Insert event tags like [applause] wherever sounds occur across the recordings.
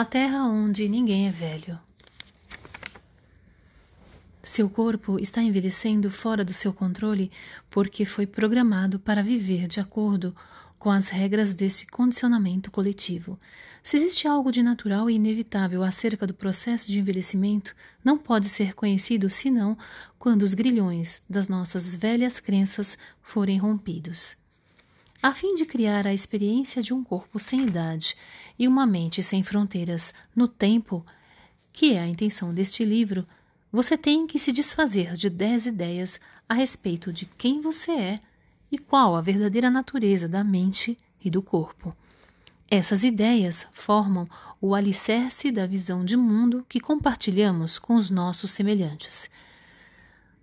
A terra onde ninguém é velho. Seu corpo está envelhecendo fora do seu controle porque foi programado para viver de acordo com as regras desse condicionamento coletivo. Se existe algo de natural e inevitável acerca do processo de envelhecimento, não pode ser conhecido senão quando os grilhões das nossas velhas crenças forem rompidos. A fim de criar a experiência de um corpo sem idade e uma mente sem fronteiras no tempo, que é a intenção deste livro, você tem que se desfazer de dez ideias a respeito de quem você é e qual a verdadeira natureza da mente e do corpo. Essas ideias formam o alicerce da visão de mundo que compartilhamos com os nossos semelhantes.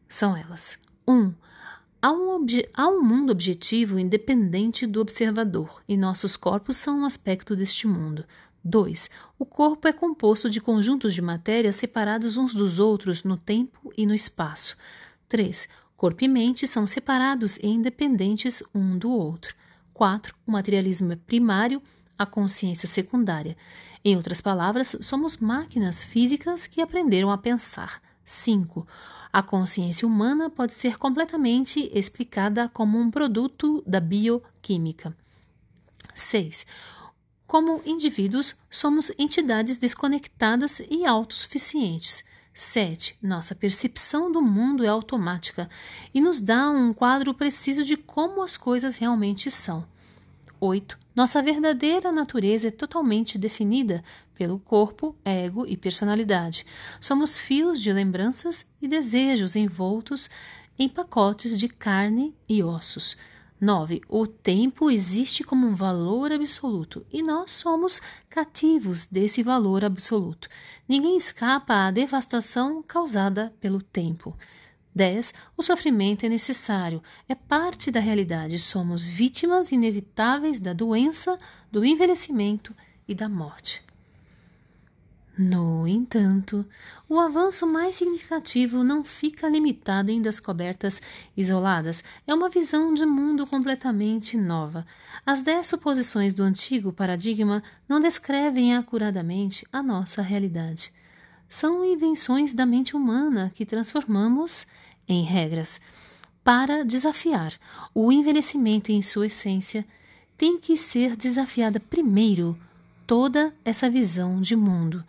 São elas: 1. Um, há, um há um mundo objetivo independente do observador, e nossos corpos são um aspecto deste mundo. 2. O corpo é composto de conjuntos de matéria separados uns dos outros no tempo e no espaço. 3. Corpo e mente são separados e independentes um do outro. 4. O materialismo é primário, a consciência secundária. Em outras palavras, somos máquinas físicas que aprenderam a pensar. 5. A consciência humana pode ser completamente explicada como um produto da bioquímica. 6. Como indivíduos, somos entidades desconectadas e autossuficientes. 7. Nossa percepção do mundo é automática e nos dá um quadro preciso de como as coisas realmente são. 8. Nossa verdadeira natureza é totalmente definida pelo corpo, ego e personalidade. Somos fios de lembranças e desejos envoltos em pacotes de carne e ossos. 9. O tempo existe como um valor absoluto e nós somos cativos desse valor absoluto. Ninguém escapa à devastação causada pelo tempo. 10. O sofrimento é necessário, é parte da realidade. Somos vítimas inevitáveis da doença, do envelhecimento e da morte. No entanto, o avanço mais significativo não fica limitado em descobertas isoladas, é uma visão de mundo completamente nova. As dez suposições do antigo paradigma não descrevem acuradamente a nossa realidade. São invenções da mente humana que transformamos em regras. Para desafiar o envelhecimento em sua essência, tem que ser desafiada primeiro toda essa visão de mundo,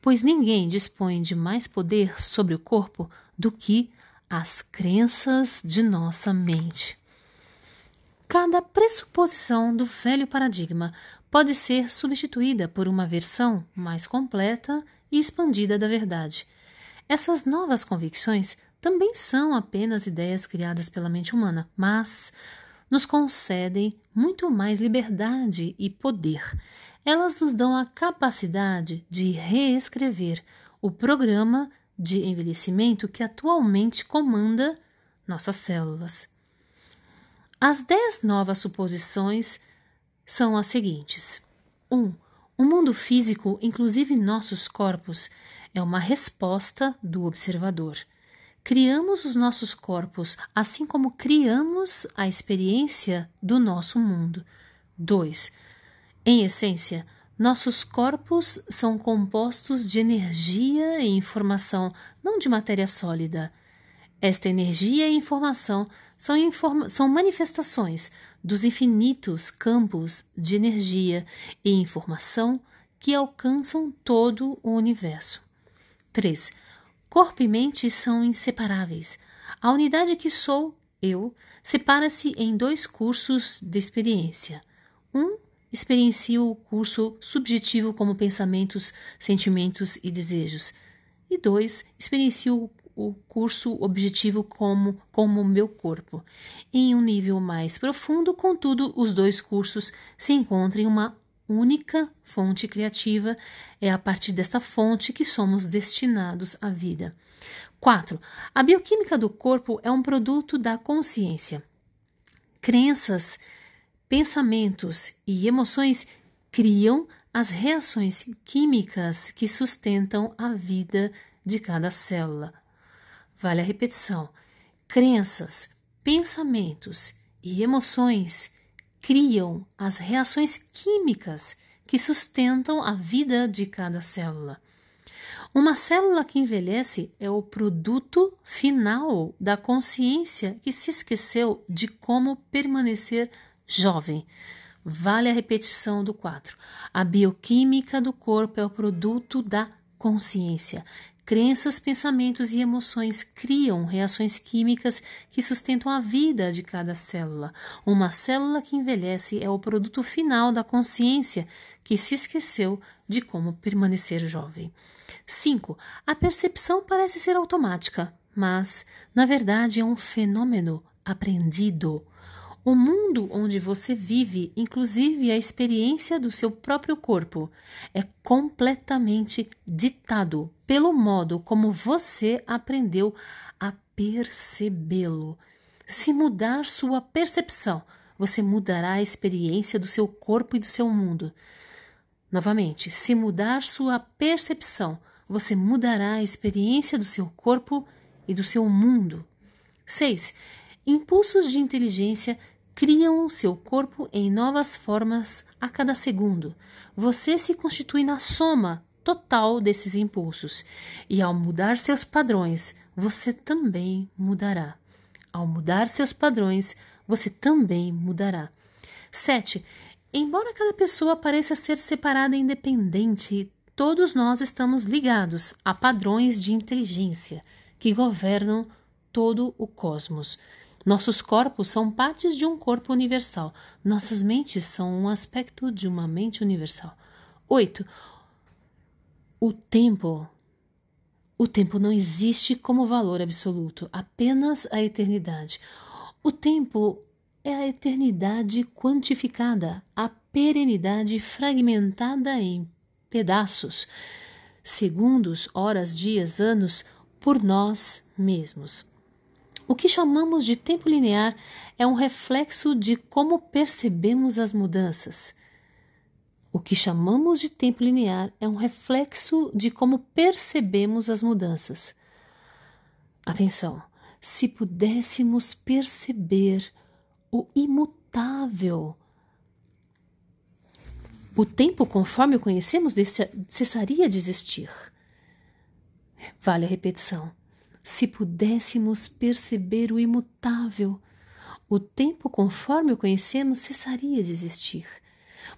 pois ninguém dispõe de mais poder sobre o corpo do que as crenças de nossa mente. Cada pressuposição do velho paradigma pode ser substituída por uma versão mais completa e expandida da verdade. Essas novas convicções também são apenas ideias criadas pela mente humana, mas nos concedem muito mais liberdade e poder elas nos dão a capacidade de reescrever o programa de envelhecimento que atualmente comanda nossas células. As dez novas suposições são as seguintes: 1. Um, o mundo físico, inclusive nossos corpos, é uma resposta do observador. Criamos os nossos corpos assim como criamos a experiência do nosso mundo. 2. Em essência, nossos corpos são compostos de energia e informação, não de matéria sólida. Esta energia e informação são, informa são manifestações dos infinitos campos de energia e informação que alcançam todo o universo. 3. Corpo e mente são inseparáveis. A unidade que sou, eu, separa-se em dois cursos de experiência. Um experiencio o curso subjetivo como pensamentos, sentimentos e desejos. E dois, experiencio o curso objetivo como, como meu corpo. Em um nível mais profundo, contudo, os dois cursos se encontram em uma única fonte criativa. É a partir desta fonte que somos destinados à vida. 4. A bioquímica do corpo é um produto da consciência. Crenças Pensamentos e emoções criam as reações químicas que sustentam a vida de cada célula. Vale a repetição. Crenças, pensamentos e emoções criam as reações químicas que sustentam a vida de cada célula. Uma célula que envelhece é o produto final da consciência que se esqueceu de como permanecer jovem. Vale a repetição do 4. A bioquímica do corpo é o produto da consciência. Crenças, pensamentos e emoções criam reações químicas que sustentam a vida de cada célula. Uma célula que envelhece é o produto final da consciência que se esqueceu de como permanecer jovem. 5. A percepção parece ser automática, mas, na verdade, é um fenômeno aprendido. O mundo onde você vive, inclusive a experiência do seu próprio corpo, é completamente ditado pelo modo como você aprendeu a percebê-lo. Se mudar sua percepção, você mudará a experiência do seu corpo e do seu mundo. Novamente, se mudar sua percepção, você mudará a experiência do seu corpo e do seu mundo. 6. Impulsos de inteligência criam seu corpo em novas formas a cada segundo. Você se constitui na soma total desses impulsos, e ao mudar seus padrões, você também mudará. Ao mudar seus padrões, você também mudará. 7. Embora cada pessoa pareça ser separada e independente, todos nós estamos ligados a padrões de inteligência que governam todo o cosmos. Nossos corpos são partes de um corpo universal. Nossas mentes são um aspecto de uma mente universal. 8. O tempo. O tempo não existe como valor absoluto, apenas a eternidade. O tempo é a eternidade quantificada, a perenidade fragmentada em pedaços, segundos, horas, dias, anos, por nós mesmos. O que chamamos de tempo linear é um reflexo de como percebemos as mudanças. O que chamamos de tempo linear é um reflexo de como percebemos as mudanças. Atenção! Se pudéssemos perceber o imutável, o tempo conforme o conhecemos cessaria de existir. Vale a repetição. Se pudéssemos perceber o imutável, o tempo conforme o conhecemos cessaria de existir.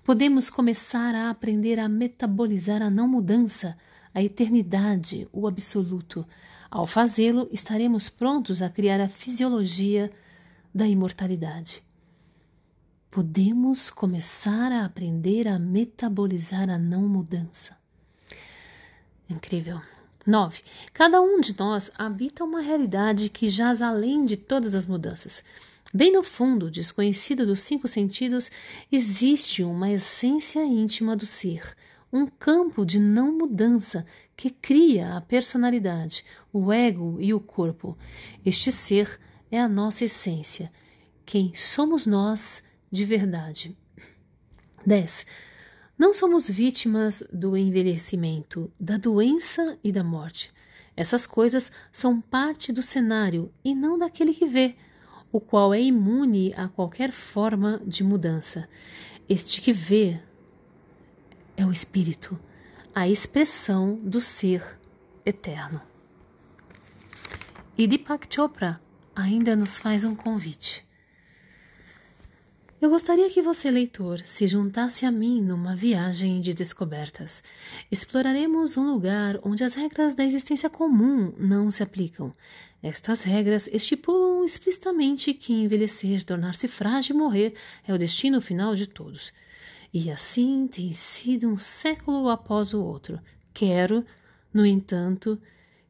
Podemos começar a aprender a metabolizar a não mudança, a eternidade, o absoluto. Ao fazê-lo, estaremos prontos a criar a fisiologia da imortalidade. Podemos começar a aprender a metabolizar a não mudança. Incrível. 9. Cada um de nós habita uma realidade que jaz além de todas as mudanças. Bem no fundo, desconhecido dos cinco sentidos, existe uma essência íntima do ser, um campo de não mudança que cria a personalidade, o ego e o corpo. Este ser é a nossa essência, quem somos nós de verdade. 10. Não somos vítimas do envelhecimento, da doença e da morte. Essas coisas são parte do cenário e não daquele que vê, o qual é imune a qualquer forma de mudança. Este que vê é o espírito, a expressão do ser eterno. E Deepak Chopra ainda nos faz um convite. Eu gostaria que você, leitor, se juntasse a mim numa viagem de descobertas. Exploraremos um lugar onde as regras da existência comum não se aplicam. Estas regras estipulam explicitamente que envelhecer, tornar-se frágil e morrer é o destino final de todos. E assim tem sido um século após o outro. Quero, no entanto,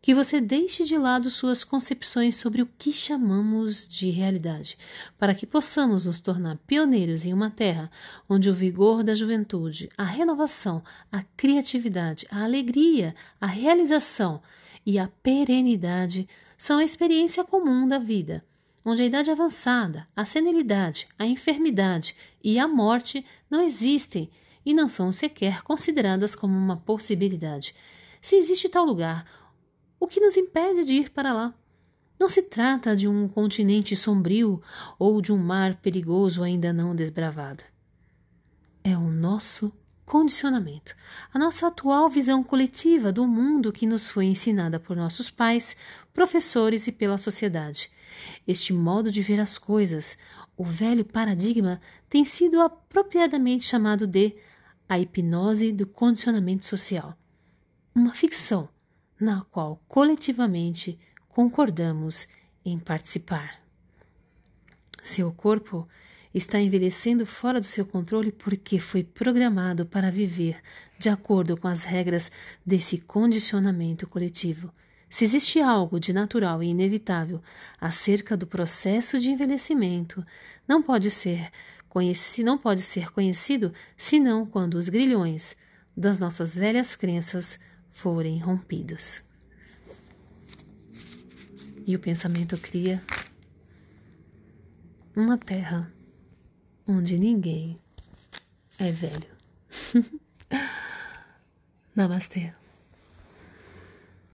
que você deixe de lado suas concepções sobre o que chamamos de realidade, para que possamos nos tornar pioneiros em uma terra onde o vigor da juventude, a renovação, a criatividade, a alegria, a realização e a perenidade são a experiência comum da vida, onde a idade avançada, a senilidade, a enfermidade e a morte não existem e não são sequer consideradas como uma possibilidade. Se existe tal lugar, o que nos impede de ir para lá? Não se trata de um continente sombrio ou de um mar perigoso ainda não desbravado. É o nosso condicionamento, a nossa atual visão coletiva do mundo que nos foi ensinada por nossos pais, professores e pela sociedade. Este modo de ver as coisas, o velho paradigma, tem sido apropriadamente chamado de a hipnose do condicionamento social. Uma ficção na qual coletivamente concordamos em participar. Seu corpo está envelhecendo fora do seu controle porque foi programado para viver de acordo com as regras desse condicionamento coletivo. Se existe algo de natural e inevitável acerca do processo de envelhecimento, não pode ser conhecido, não pode ser conhecido senão quando os grilhões das nossas velhas crenças forem rompidos. E o pensamento cria uma terra onde ninguém é velho. [laughs] Namastê.